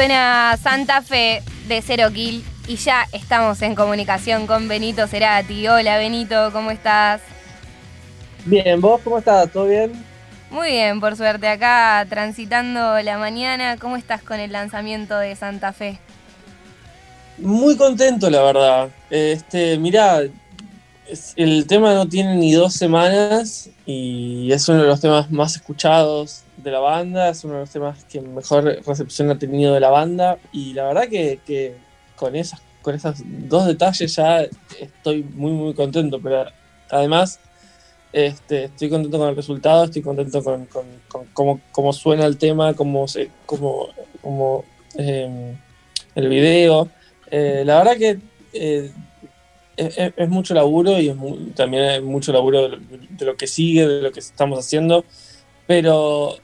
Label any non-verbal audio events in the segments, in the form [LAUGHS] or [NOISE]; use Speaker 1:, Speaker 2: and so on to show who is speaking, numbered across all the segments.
Speaker 1: Suena Santa Fe de Cero Kill y ya estamos en comunicación con Benito Cerati. Hola Benito, ¿cómo estás?
Speaker 2: Bien, ¿vos cómo estás? ¿Todo bien?
Speaker 1: Muy bien, por suerte, acá transitando la mañana. ¿Cómo estás con el lanzamiento de Santa Fe?
Speaker 2: Muy contento, la verdad. Este, mirá, el tema no tiene ni dos semanas y es uno de los temas más escuchados de la banda, es uno de los temas que mejor recepción ha tenido de la banda y la verdad que, con, esas, con esos dos detalles ya estoy muy muy contento, pero además este, estoy contento con el resultado, estoy contento con, cómo, suena el tema, cómo, se, cómo, em, el video. Eh, la verdad que eh, es, mucho laburo y también es mucho laburo de lo, que sigue, de lo que estamos haciendo, pero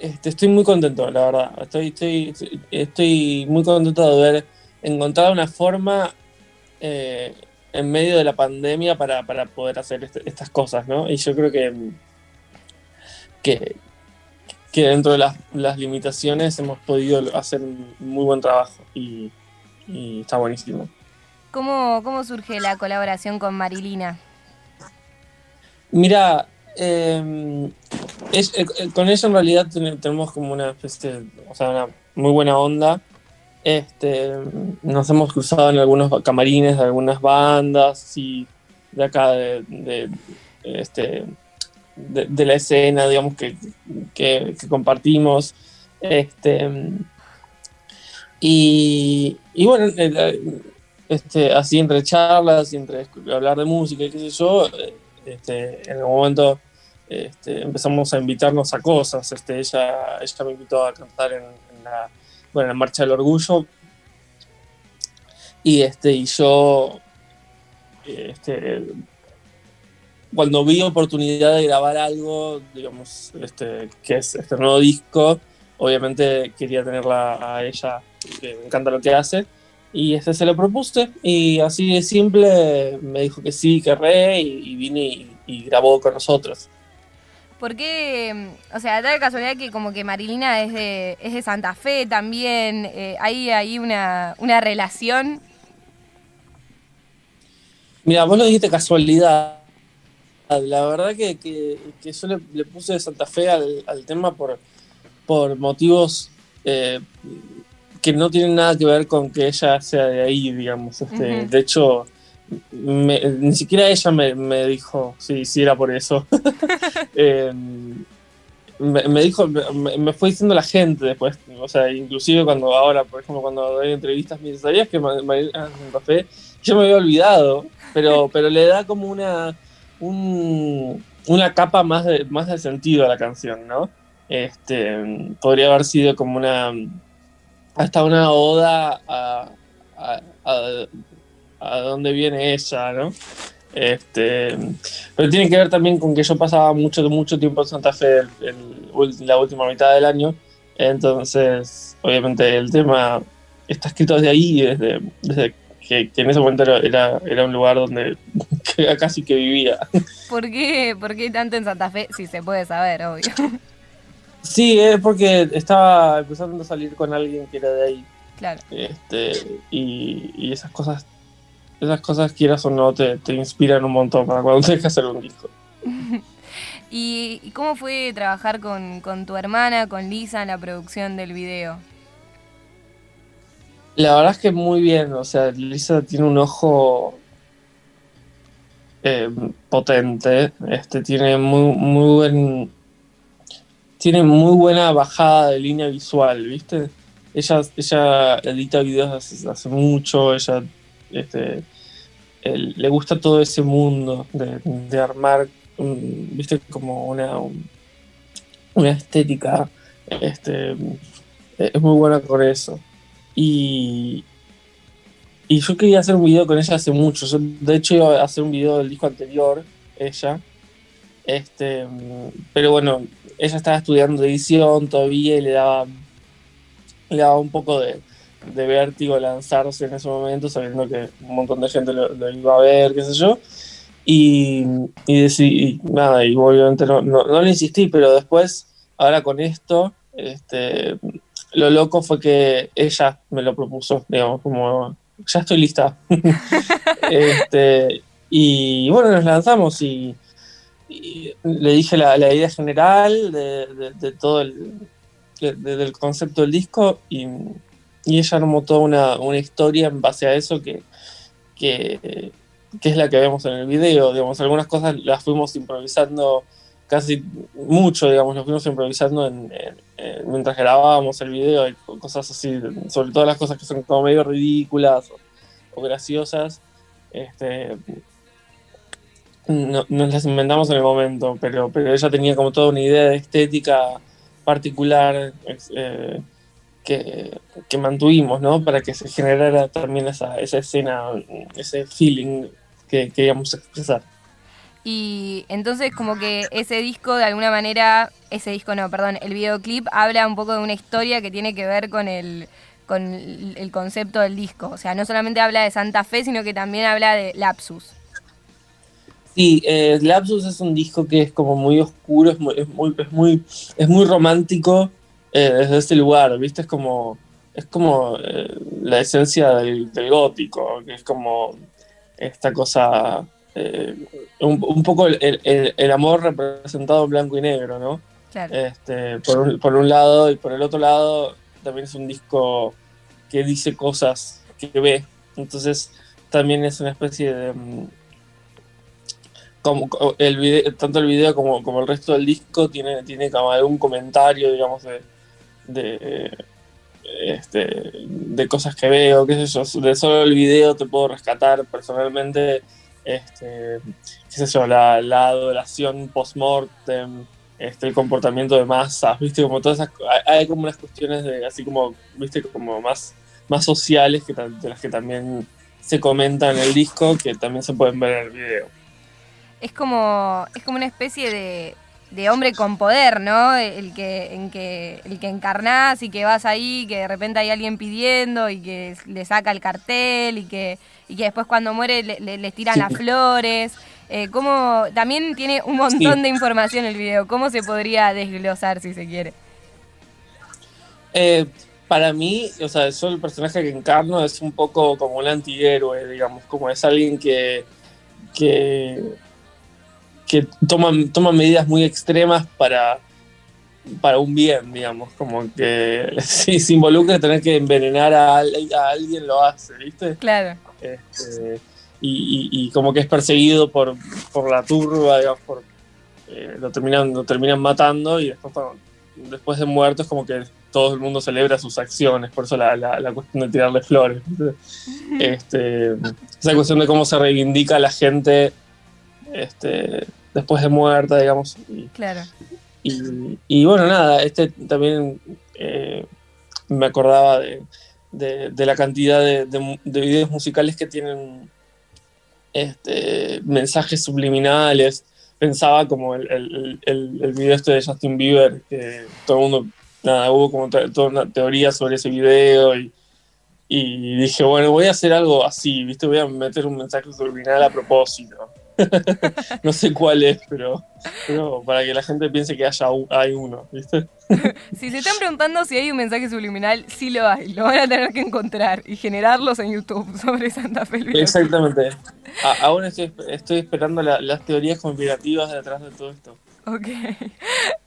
Speaker 2: este, estoy muy contento, la verdad. Estoy, estoy, estoy muy contento de haber encontrado una forma eh, en medio de la pandemia para, poder hacer este, estas cosas, ¿no? Y yo creo que, que, que dentro de las, limitaciones hemos podido hacer un muy buen trabajo y está buenísimo.
Speaker 1: ¿Cómo, ¿Cómo surge la colaboración con Marilina?
Speaker 2: Mira, em, eh, con ella en realidad tenemos como una especie, o sea, una muy buena onda. Este, nos hemos cruzado en algunos camarines de algunas bandas y de acá de, este, de, la escena, digamos, que, que, compartimos. Este, y, y bueno, este, así entre charlas entre hablar de música y qué sé yo, este, en algún momento este, empezamos a invitarnos a cosas. Este, ella, ella me invitó a cantar en, la, bueno, la Marcha del Orgullo y, este, y yo cuando vi oportunidad de grabar algo, digamos, este, que es este nuevo disco, obviamente quería tenerla a ella, que me encanta lo que hace. Y este se lo propuse y así de simple me dijo que sí, que re y, vine y, grabó con nosotros.
Speaker 1: ¿Por qué? O sea, da la casualidad que como que Marilina es de, es de Santa Fe también, eh, ¿hay ahí una, relación?
Speaker 2: Mira, vos lo dijiste casualidad. La verdad que, que, yo le, puse de Santa Fe al, tema por, por motivos eh, que no tiene nada que ver con que ella sea de ahí, digamos. Este, De hecho, ni siquiera ella me, dijo si sí, era por eso. [LAUGHS] Em, me, dijo, me, fue diciendo la gente después, o sea, inclusive cuando ahora, por ejemplo, cuando doy entrevistas, me ¿sabías que María Café? Yo me había olvidado, pero, [LAUGHS] pero le da como una, una capa más de, más de sentido a la canción, ¿no? Este, podría haber sido como una hasta una oda a, a, a, dónde viene ella, ¿no? Este, pero tiene que ver también con que yo pasaba mucho, mucho tiempo en Santa Fe la última mitad del año, entonces obviamente el tema está escrito desde ahí, desde, desde que, en ese momento era, era, un lugar donde [LAUGHS] casi que vivía.
Speaker 1: ¿Por qué, ¿Por qué tanto en Santa Fe? Si se puede saber, obvio.
Speaker 2: Sí, es porque estaba empezando a salir con alguien que era de ahí.
Speaker 1: Claro.
Speaker 2: Este, y, esas cosas, esas cosas, quieras o no, te, inspiran un montón para cuando [LAUGHS] tienes que hacer un disco. [LAUGHS]
Speaker 1: ¿Y, cómo fue trabajar con, tu hermana, con Lisa, en la producción del video?
Speaker 2: La verdad es que muy bien, o sea, Lisa tiene un ojo eh, potente, este, tiene muy, muy buen tiene muy buena bajada de línea visual, ¿viste? Ella, ella edita videos hace, mucho, ella este, le gusta todo ese mundo de, armar, ¿viste? Como una, una estética. Este, es muy buena con eso. Y, y yo quería hacer un video con ella hace mucho. de hecho, iba a hacer un video del disco anterior, ella. Este, pero bueno, ella estaba estudiando edición todavía y le daba, le daba un poco de, vértigo lanzarse en ese momento, sabiendo que un montón de gente lo, iba a ver, qué sé yo. Y, y, decidí, nada, y obviamente no, no, le insistí, pero después, ahora con esto, este, lo loco fue que ella me lo propuso, digamos, como ya estoy lista. [LAUGHS] este, y bueno, nos lanzamos y, le dije la, idea general de, todo el del concepto del disco y, ella armó toda una, una, historia en base a eso que, que, es la que vemos en el video. Digamos, algunas cosas las fuimos improvisando casi mucho, digamos, lo fuimos improvisando mientras grabábamos el video, y cosas así, sobre todo las cosas que son como medio ridículas o, graciosas, este, no, nos las inventamos en el momento, pero, pero ella tenía como toda una idea de estética particular eh, que, que, mantuvimos, ¿no? Para que se generara también esa, esa escena, ese feeling que queríamos expresar.
Speaker 1: Y entonces como que ese disco de alguna manera, ese disco no, perdón, el videoclip habla un poco de una historia que tiene que ver con el, con el concepto del disco. O sea, no solamente habla de Santa Fe, sino que también habla de Lapsus.
Speaker 2: Sí, eh, Lapsus es un disco que es como muy oscuro, es muy, es muy, es muy, es muy romántico eh, desde ese lugar, ¿viste? Es como, es como eh, la esencia del, del, gótico, que es como esta cosa eh, un, poco el, amor representado en blanco y negro, ¿no? Este, por, un, lado y por el otro lado también es un disco que dice cosas que ve, entonces también es una especie de... Como el video, tanto el video como, como el resto del disco tiene, tiene como algún comentario, digamos, de, de, este, de cosas que veo, qué sé yo, de solo el video te puedo rescatar personalmente este, qué sé yo, la, adoración post-mortem, este, el comportamiento de masas, viste, como todas esas, hay, como unas cuestiones de, así como, viste, como más, más sociales que, de las que también se comentan en el disco, que también se pueden ver en el video.
Speaker 1: Es como, es como una especie de, de hombre con poder, ¿no? El que, en que, el que encarnás y que vas ahí, que de repente hay alguien pidiendo y que le saca el cartel y que y que después cuando muere le, le, tiran las flores. Eh, ¿cómo, también tiene un montón de información el video. ¿Cómo se podría desglosar si se quiere?
Speaker 2: Eh, para mí, o sea, yo el personaje que encarno es un poco como un antihéroe, digamos, como es alguien que, que, que toma, toma medidas muy extremas para, para un bien, digamos, como que [LAUGHS] si se involucra en tener que envenenar a, a alguien, lo hace, ¿viste?
Speaker 1: Claro.
Speaker 2: Este, y, como que es perseguido por, por la turba, digamos, por, eh, lo, terminan, lo terminan matando y después, después de muerto es como que todo el mundo celebra sus acciones, por eso la, la, cuestión de tirarle flores. [LAUGHS] Este, esa cuestión de cómo se reivindica la gente este, después de muerta, digamos. Y,
Speaker 1: claro.
Speaker 2: Y, bueno, nada, este también eh, me acordaba de, de, la cantidad de, de, videos musicales que tienen este, mensajes subliminales. Pensaba como el, el, el, video este de Justin Bieber, que todo el mundo, nada, hubo como toda una teoría sobre ese video y, y dije, bueno, voy a hacer algo así, ¿viste? Voy a meter un mensaje subliminal a propósito. [LAUGHS] no sé cuál es, pero, pero, para que la gente piense que haya hay uno, ¿viste? [LAUGHS]
Speaker 1: si se están preguntando si hay un mensaje subliminal, sí lo hay. Lo van a tener que encontrar y generarlos en YouTube sobre Santa Fe.
Speaker 2: Exactamente. aún estoy, esperando las teorías conspirativas detrás de todo esto.
Speaker 1: Ok. [LAUGHS]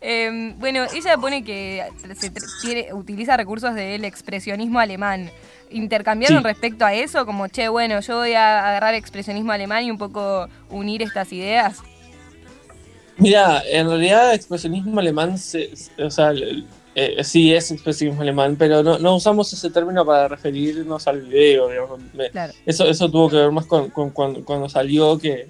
Speaker 1: Em, bueno, ella pone que se utiliza recursos del expresionismo alemán. ¿Intercambiaron respecto a eso? Como, che, bueno, yo voy a agarrar expresionismo alemán y un poco unir estas ideas.
Speaker 2: Mira, en realidad expresionismo alemán, o sea, eh, sí es expresionismo alemán, pero no, usamos ese término para referirnos al video. Eso, eso tuvo que ver más con, cuando, salió que,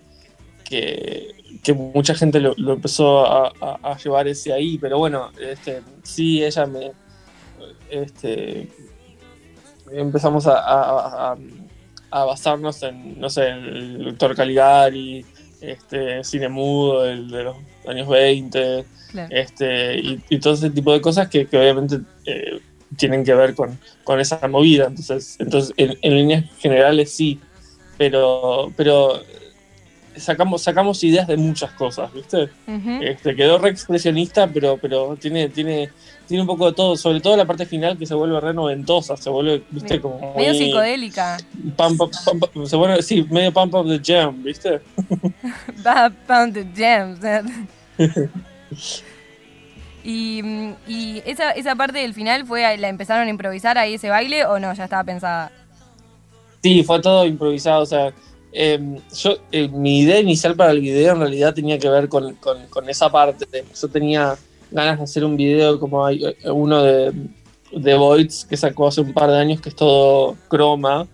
Speaker 2: que, mucha gente lo, empezó a, llevar ese ahí, pero bueno, este, sí, ella me... Este, empezamos a, basarnos en, no sé, el doctor Caligari, este, cine mudo de los años 20, este, y, todo ese tipo de cosas que, obviamente eh, tienen que ver con, esa movida. Entonces, entonces en, líneas generales sí, pero, pero sacamos, sacamos ideas de muchas cosas, ¿viste? este, quedó re expresionista, pero, pero tiene, tiene, tiene un poco de todo, sobre todo la parte final que se vuelve re noventosa, se vuelve, ¿viste? Como
Speaker 1: medio psicodélica.
Speaker 2: se vuelve, sí, medio pump up the jam, ¿viste? [LAUGHS]
Speaker 1: pump the jam. [LAUGHS] y, y esa, esa parte del final fue, ¿la empezaron a improvisar ahí ese baile o no? Ya estaba pensada.
Speaker 2: Sí, fue todo improvisado, o sea, Em, yo, eh, mi idea inicial para el video en realidad tenía que ver con, esa parte. Yo tenía ganas de hacer un video como hay eh, uno de, de Voids que sacó hace un par de años que es todo croma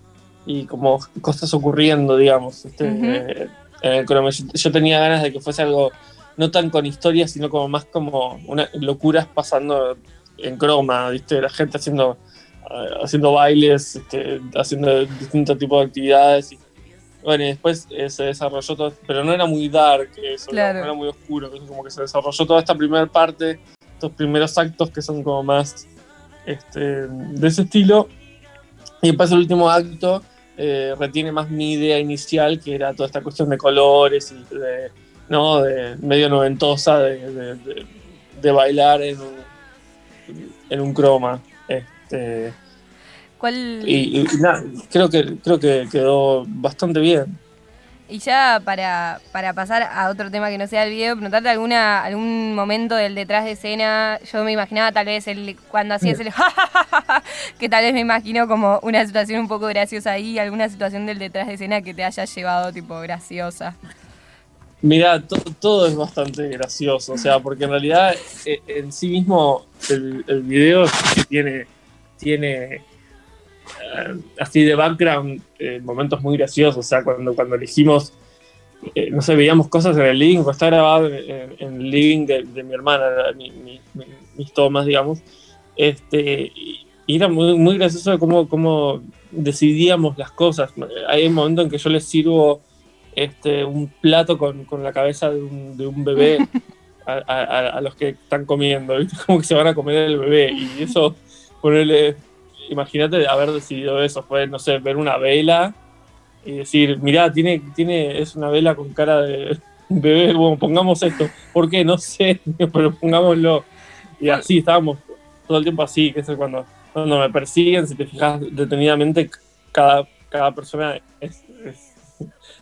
Speaker 2: y como cosas ocurriendo, digamos, este, eh, en el croma. Yo, tenía ganas de que fuese algo no tan con historias, sino como más como una, locuras pasando en croma, ¿viste? La gente haciendo, haciendo bailes, este, haciendo distintos tipos de actividades. Y, bueno, y después eh, se desarrolló todo, pero no era muy dark eso, no era muy oscuro, como que se desarrolló toda esta primera parte, estos primeros actos que son como más este, de ese estilo. Y después el último acto eh, retiene más mi idea inicial, que era toda esta cuestión de colores y de, ¿no? de medio noventosa de, de, bailar en un, en un croma. Este, y, nada, creo que, creo que quedó bastante bien.
Speaker 1: Y ya para, para, pasar a otro tema que no sea el video, preguntarte alguna, algún momento del detrás de escena. Yo me imaginaba tal vez el, cuando hacías el [LAUGHS] que tal vez me imagino como una situación un poco graciosa ahí, alguna situación del detrás de escena que te haya llevado tipo graciosa.
Speaker 2: Mira, todo es bastante gracioso, o sea, porque en realidad eh, en sí mismo el, el video tiene, tiene así de background, eh, momentos muy graciosos, o sea, cuando, cuando elegimos, eh, no sé, veíamos cosas en el living, está grabado en, el living de, mi hermana, mis tomas, digamos, este, y, era muy, muy gracioso cómo, cómo decidíamos las cosas. Hay un momento en que yo les sirvo este, un plato con, con la cabeza de un, de un bebé a, a, los que están comiendo, ¿viste? [LAUGHS] como que se van a comer el bebé, y eso, ponerle imagínate haber decidido eso, fue, no sé, ver una vela y decir, mirá, tiene, tiene, es una vela con cara de [LAUGHS] bebé, bueno, pongamos esto, ¿por qué? No sé, [LAUGHS] pero pongámoslo. Y así estábamos todo el tiempo así, que es cuando, cuando me persiguen, si te fijas detenidamente, cada, cada persona es,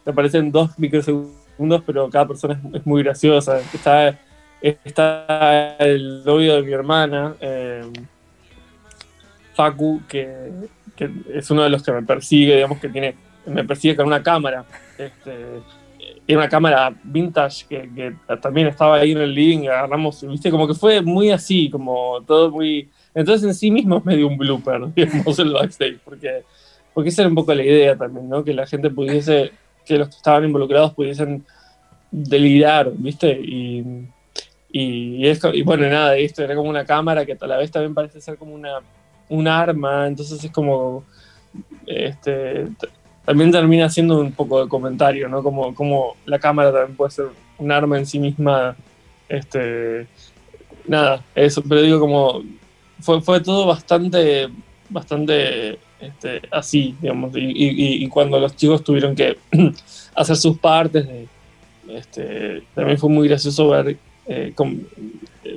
Speaker 2: te [LAUGHS] aparecen dos microsegundos, pero cada persona es, muy graciosa. Está, está el novio de mi hermana, eh, Facu, que, es uno de los que me persigue, digamos que tiene, me persigue con una cámara. Este, una cámara vintage que, también estaba ahí en el living, agarramos, viste, como que fue muy así, como todo muy... Entonces en sí mismo es medio un blooper, [LAUGHS] digamos, el backstage, porque, porque esa era un poco la idea también, ¿no? Que la gente pudiese, que los que estaban involucrados pudiesen delirar, viste, y, y, y bueno, nada, esto era como una cámara que a la vez también parece ser como una un arma, entonces es como, este, también termina siendo un poco de comentario, ¿no? Como, como la cámara también puede ser un arma en sí misma, este, nada, eso, pero digo como, fue, fue todo bastante, bastante este, así, digamos, y, cuando los chicos tuvieron que [CLEARS THROAT] hacer sus partes, este, también fue muy gracioso ver eh,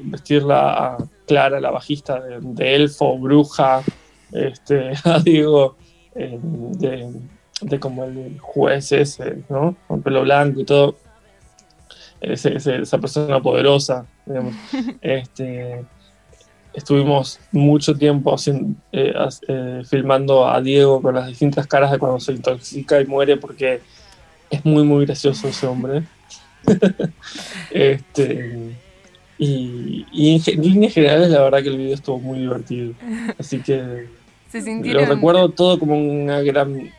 Speaker 2: vestirla a Clara, la bajista de, elfo, bruja, este, [LAUGHS] Diego, eh, de, como el juez ese, ¿no? Con pelo blanco y todo. esa persona poderosa, digamos. [LAUGHS] Este, estuvimos mucho tiempo eh, eh, filmando a Diego con las distintas caras de cuando se intoxica y muere porque es muy, muy gracioso ese hombre. [LAUGHS] este, y, en, líneas generales, la verdad que el video estuvo muy divertido. Así que lo recuerdo todo como una gran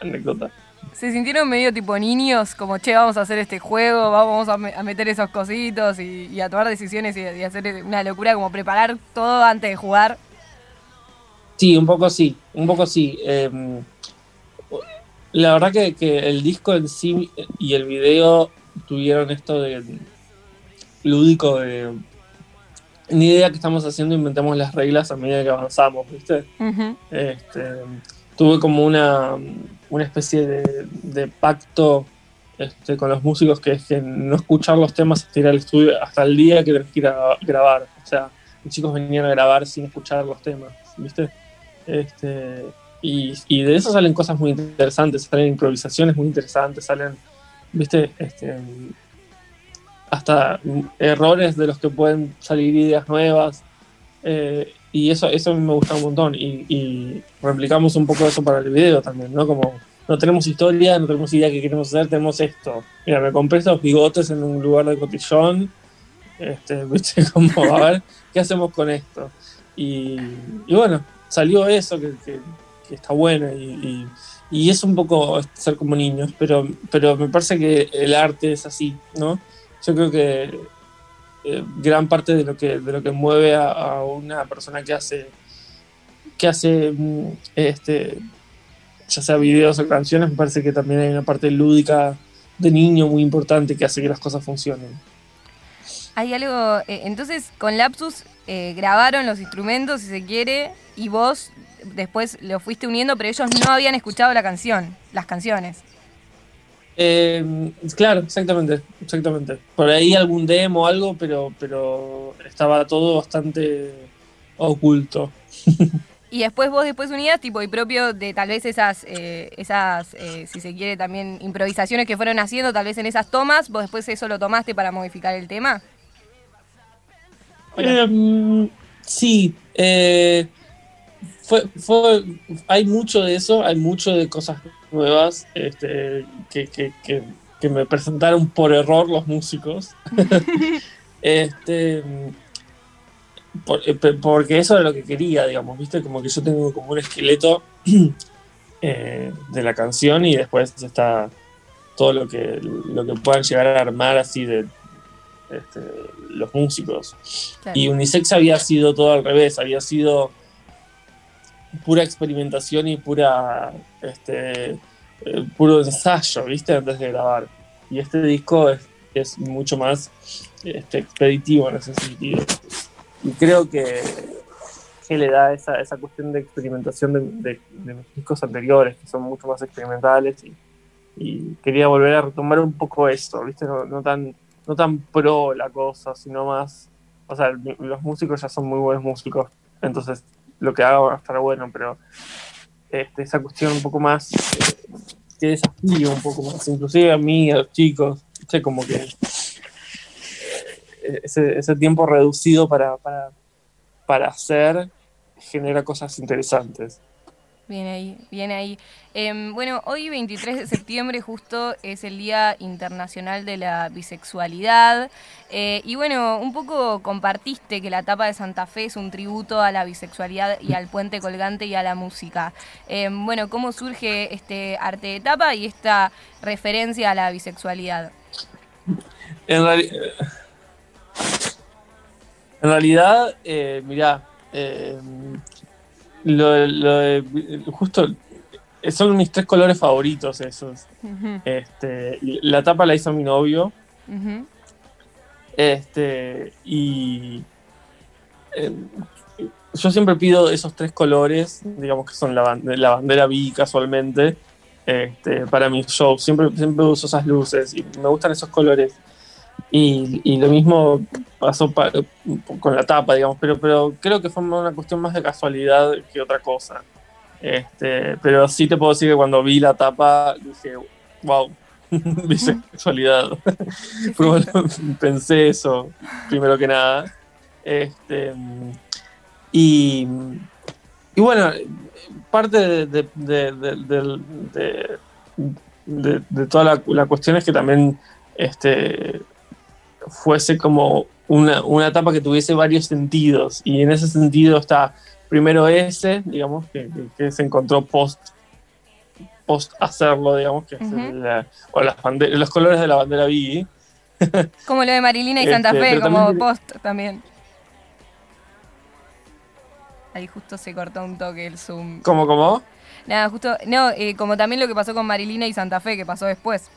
Speaker 2: anécdota.
Speaker 1: ¿Se sintieron medio tipo niños? Como, che, vamos a hacer este juego, vamos a, meter esos cositos y, a tomar decisiones y, hacer una locura, como preparar todo antes de jugar.
Speaker 2: Sí, un poco sí, un poco sí. Em, la verdad que, que el disco en sí y el video tuvieron esto de lúdico de ni idea que estamos haciendo, inventamos las reglas a medida que avanzamos, ¿viste? este, tuve como una, una especie de, pacto este, con los músicos, que es que no escuchar los temas hasta ir al estudio hasta el día que tenés que ir a grabar. O sea, los chicos venían a grabar sin escuchar los temas, ¿viste? Este, y, y, de eso salen cosas muy interesantes, salen improvisaciones muy interesantes, salen, ¿viste? Este, hasta errores de los que pueden salir ideas nuevas. Eh, y eso, eso a mí me gusta un montón. Y, y, replicamos un poco eso para el video también, ¿no? Como no tenemos historia, no tenemos idea de qué queremos hacer, tenemos esto. Mira, me compré estos bigotes en un lugar de cotillón. Este, [LAUGHS] ¿viste? Como, a ver, ¿qué hacemos con esto? Y, y bueno, salió eso que, que, que está bueno y, y, es un poco ser como niños, pero, pero me parece que el arte es así, ¿no? Yo creo que eh, gran parte de lo que, de lo que mueve a, a, una persona que hace, que hace mm, este, ya sea videos o canciones, me parece que también hay una parte lúdica de niño muy importante que hace que las cosas funcionen.
Speaker 1: Hay algo, eh, entonces con Lapsus eh, grabaron los instrumentos, si se quiere, y vos después lo fuiste uniendo, pero ellos no habían escuchado la canción, las canciones.
Speaker 2: Eh, claro, exactamente, exactamente. Por ahí algún demo o algo, pero, pero estaba todo bastante oculto.
Speaker 1: y después vos después unías, tipo, y propio de tal vez esas, eh, esas eh, si se quiere, también improvisaciones que fueron haciendo, tal vez en esas tomas, vos después eso lo tomaste para modificar el tema.
Speaker 2: Eh, sí, eh, fue, fue, hay mucho de eso, hay mucho de cosas nuevas este, que, que, que, que, me presentaron por error los músicos. [LAUGHS] este, por, eh, porque eso era lo que quería, digamos, ¿viste? Como que yo tengo como un esqueleto [CLEARS THROAT] eh, de la canción y después está todo lo que, lo que puedan llegar a armar así de este, los músicos. Claro. Y Unisex había sido todo al revés, había sido pura experimentación y pura este, eh, puro ensayo, ¿viste? Antes de grabar. Y este disco es, es mucho más este, expeditivo en ese sentido. Y creo que, que le da esa, esa cuestión de experimentación de, de, de, mis discos anteriores, que son mucho más experimentales. Y, y, quería volver a retomar un poco esto, ¿viste? No, no, tan, no tan pro la cosa, sino más. O sea, los músicos ya son muy buenos músicos, entonces lo que haga va a estar bueno, pero este, esa cuestión un poco más eh, que desafío un poco más, inclusive a mí, a los chicos, ¿sí? como que eh, ese, ese, tiempo reducido para, para, para hacer genera cosas interesantes.
Speaker 1: Bien ahí, bien ahí. Eh, bueno, hoy 23 de septiembre justo es el Día Internacional de la Bisexualidad. Eh, y bueno, un poco compartiste que la tapa de Santa Fe es un tributo a la bisexualidad y al puente colgante y a la música. Eh, bueno, ¿cómo surge este arte de tapa y esta referencia a la bisexualidad?
Speaker 2: En, en realidad, mirá, lo, lo, justo son mis tres colores favoritos esos. Uh -huh. este, la tapa la hizo mi novio. Uh -huh. Este, y eh, yo siempre pido esos tres colores, digamos que son la, bandera, la bandera bi casualmente, este, para mis shows. Siempre, siempre uso esas luces y me gustan esos colores. Y, y lo mismo pasó pa, con la tapa, digamos, pero, pero creo que fue una cuestión más de casualidad que otra cosa. Este, pero sí te puedo decir que cuando vi la tapa dije, wow, bisexualidad. bueno, pensé eso, primero que nada. Este, y, y bueno, parte de, de, de, de toda la, la, cuestión es que también este, fuese como una, una etapa que tuviese varios sentidos. Y en ese sentido está primero ese, digamos, que, que, que se encontró post post hacerlo, digamos, que uh -huh. es la, o las los colores de la bandera bi.
Speaker 1: como lo de Marilina y Santa Fe, este, como también... post también. Ahí justo se cortó un toque el zoom.
Speaker 2: ¿Cómo, cómo?
Speaker 1: Nada, justo, no, eh, como también lo que pasó con Marilina y Santa Fe, que pasó después.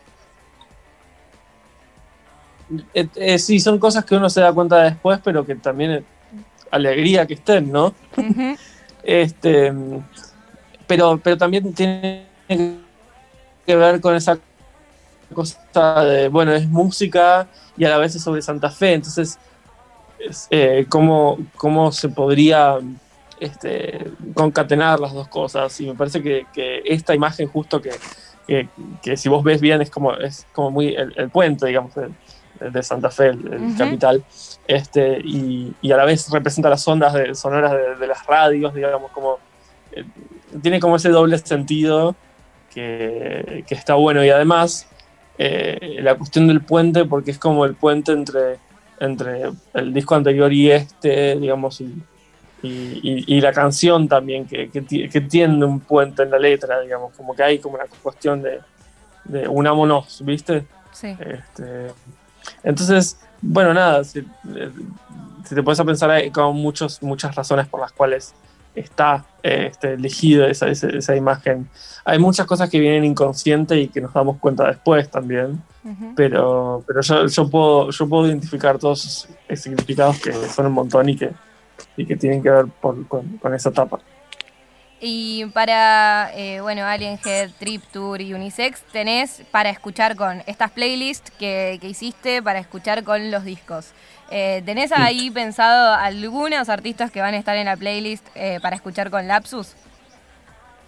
Speaker 2: Eh, eh, sí, son cosas que uno se da cuenta después, pero que también alegría que estén, ¿no? Uh -huh. este, pero, pero también tiene que ver con esa cosa de, bueno, es música y a la vez es sobre Santa Fe, entonces, eh, ¿cómo, ¿cómo, se podría este, concatenar las dos cosas? Y me parece que, esta imagen justo que, que, si vos ves bien es como, es como muy el, puente, digamos, de, Santa Fe, el, capital, este, y, y, a la vez representa las ondas de, sonoras de, las radios, digamos, como... Eh, tiene como ese doble sentido que, que está bueno y además eh, la cuestión del puente, porque es como el puente entre, entre el disco anterior y este, digamos, y, y, la canción también, que, que, tiene un puente en la letra, digamos, como que hay como una cuestión de, de unámonos, ¿viste?
Speaker 1: Sí.
Speaker 2: Este, entonces, bueno, nada, si, te puedes pensar, hay como muchos, muchas razones por las cuales está este, elegido esa, esa, imagen. Hay muchas cosas que vienen inconsciente y que nos damos cuenta después también, pero, pero yo, yo, puedo, yo puedo identificar todos esos significados que son un montón y que, y que tienen que ver con, con, esa etapa.
Speaker 1: Y para, eh, bueno, Alien Head, Trip Tour y Unisex, tenés para escuchar con estas playlists que, que hiciste, para escuchar con los discos. Eh, ¿Tenés ahí pensado algunos artistas que van a estar en la playlist eh, para escuchar con Lapsus?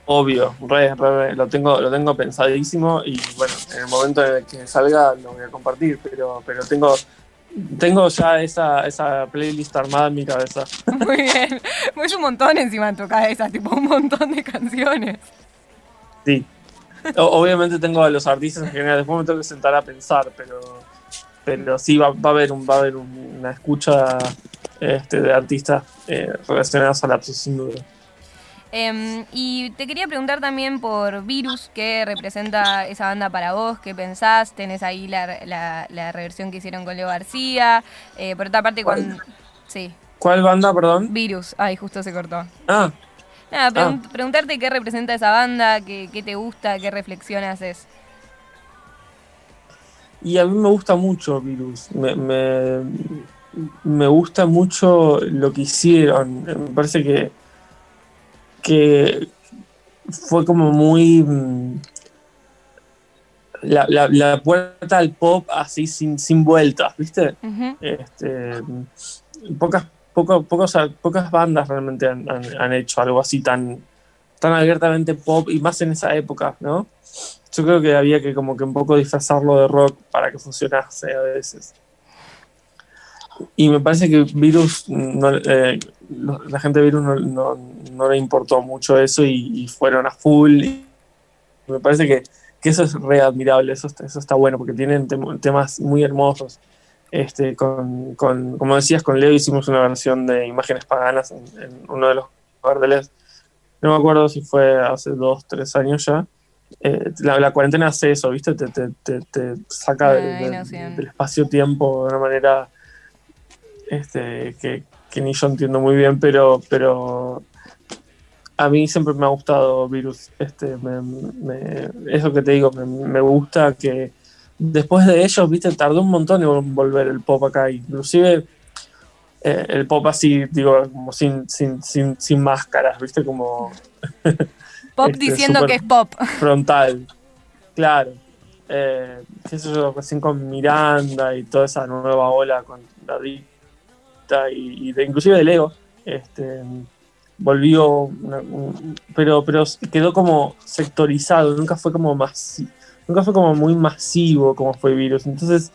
Speaker 2: Obvio, lo tengo, lo tengo pensadísimo y bueno, en el momento en el que salga lo voy a compartir, pero, pero tengo, tengo ya esa, esa playlist armada en mi cabeza. [LAUGHS]
Speaker 1: Muy bien, es un montón encima en tu cabeza, tipo un montón de canciones.
Speaker 2: Sí, obviamente tengo a los artistas en general, después me tengo que sentar a pensar, pero pero sí va, a haber un, va a haber una escucha este, de artistas eh, relacionados a la sin duda.
Speaker 1: Em, y te quería preguntar también por Virus, ¿qué representa esa banda para vos? ¿Qué pensás? ¿Tenés ahí la, la, reversión que hicieron con Leo García? Eh, por otra parte, cuando... Sí.
Speaker 2: ¿Cuál banda, perdón?
Speaker 1: Virus. Ay, justo se cortó.
Speaker 2: Ah.
Speaker 1: Nada, ah. preguntarte qué representa esa banda, qué, qué te gusta, qué reflexión haces.
Speaker 2: Y a mí me gusta mucho Virus. Me, me, gusta mucho lo que hicieron. Me parece que, que fue como muy. Mm, la, la, puerta al pop así sin, sin vueltas, ¿viste? este, pocas, pocas bandas realmente han, han, hecho algo así tan, tan abiertamente pop y más en esa época, ¿no? yo creo que había que como que un poco disfrazarlo de rock para que funcionase a veces. Y me parece que Virus, eh, la gente de Virus no, le importó mucho eso y, fueron a full. Y me parece que, eso es re admirable, eso está, eso está bueno, porque tienen temas muy hermosos. Este, con, como decías, con Leo hicimos una versión de Imágenes Paganas en, uno de los carteles. No me acuerdo si fue hace dos, tres años ya eh, la, cuarentena hace eso, ¿viste? Te, te, saca del espacio-tiempo de una manera este, que, ni yo entiendo muy bien, pero, pero a mí siempre me ha gustado Virus. Este, eso que te digo, me, gusta que después de ellos, ¿viste? Tardó un montón en volver el pop acá, inclusive. Eh, el pop así, digo, como sin, sin, sin, sin máscaras, ¿viste? Como [LAUGHS]
Speaker 1: Pop este, diciendo que es pop.
Speaker 2: Frontal, claro. Eh, qué sé yo, recién con Miranda y toda esa nueva ola con la y, de, inclusive de Leo, este, volvió, pero, pero quedó como sectorizado, nunca fue como masivo, nunca fue como muy masivo como fue Virus, entonces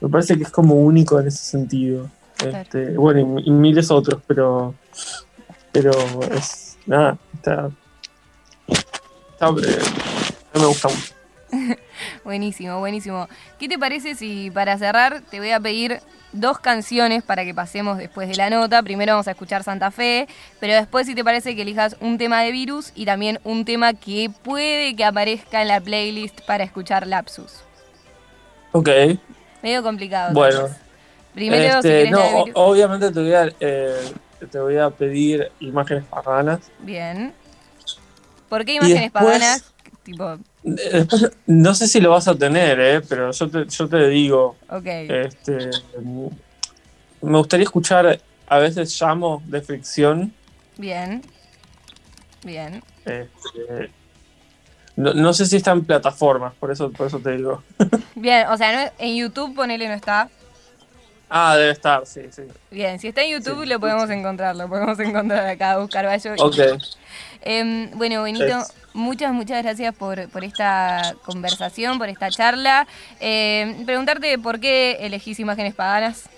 Speaker 2: me parece que es como único en ese sentido. Este, bueno, y, miles otros, pero, pero es, nada, está me gusta mucho. [LAUGHS]
Speaker 1: buenísimo, buenísimo. ¿Qué te parece si para cerrar te voy a pedir dos canciones para que pasemos después de la nota? Primero vamos a escuchar Santa Fe, pero después si te parece que elijas un tema de virus y también un tema que puede que aparezca en la playlist para escuchar Lapsus.
Speaker 2: Ok.
Speaker 1: Medio complicado.
Speaker 2: Bueno.
Speaker 1: Primero,
Speaker 2: este, no, obviamente te voy, a, eh, te voy a pedir imágenes paganas.
Speaker 1: Bien. ¿Por qué imágenes paganas? Tipo...
Speaker 2: no sé si lo vas a tener, ¿eh? pero yo te, yo te digo. Este, me gustaría escuchar, a veces llamo de fricción.
Speaker 1: Bien. Bien.
Speaker 2: Este, No, sé si está en plataformas, por eso, por eso te digo.
Speaker 1: Bien, o sea, en YouTube ponele no está.
Speaker 2: Ah, debe estar, sí, sí.
Speaker 1: Bien, si está en YouTube lo podemos encontrar, lo podemos [LAUGHS] encontrar acá, buscar Bayo.
Speaker 2: Ok.
Speaker 1: Em, bueno, Benito, muchas, muchas gracias por, esta conversación, por esta charla. Em, preguntarte por qué elegís imágenes paganas.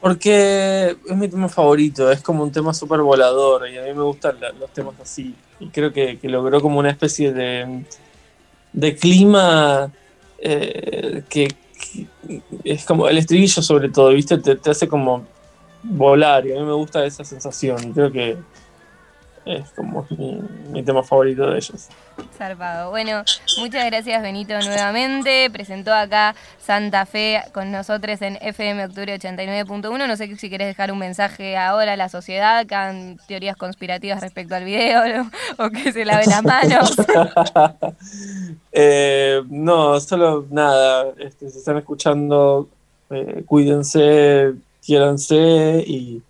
Speaker 2: Porque es mi tema favorito, es como un tema súper volador y a mí me gustan los temas así. Y creo que, logró como una especie de, de clima eh, que, es como el estribillo sobre todo, ¿viste? Te, hace como volar y a mí me gusta esa sensación creo que es como mi, tema favorito de ellos.
Speaker 1: Zarpado. Bueno, muchas gracias Benito nuevamente. Presentó acá Santa Fe con nosotros en FM Octubre 89.1. No sé si quieres dejar un mensaje ahora a la sociedad, que han teorías conspirativas respecto al video [LAUGHS] o que se lave las manos. [LAUGHS]
Speaker 2: Eh, no, solo nada. Este, se están escuchando, eh, cuídense, quiéranse y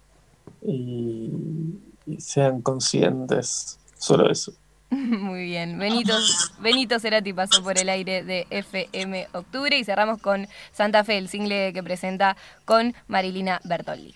Speaker 2: y sean conscientes. Solo eso. [LAUGHS]
Speaker 1: Muy bien. Benito, Benito Cerati pasó por el aire de FM Octubre y cerramos con Santa Fe, el single que presenta con Marilina Bertolli.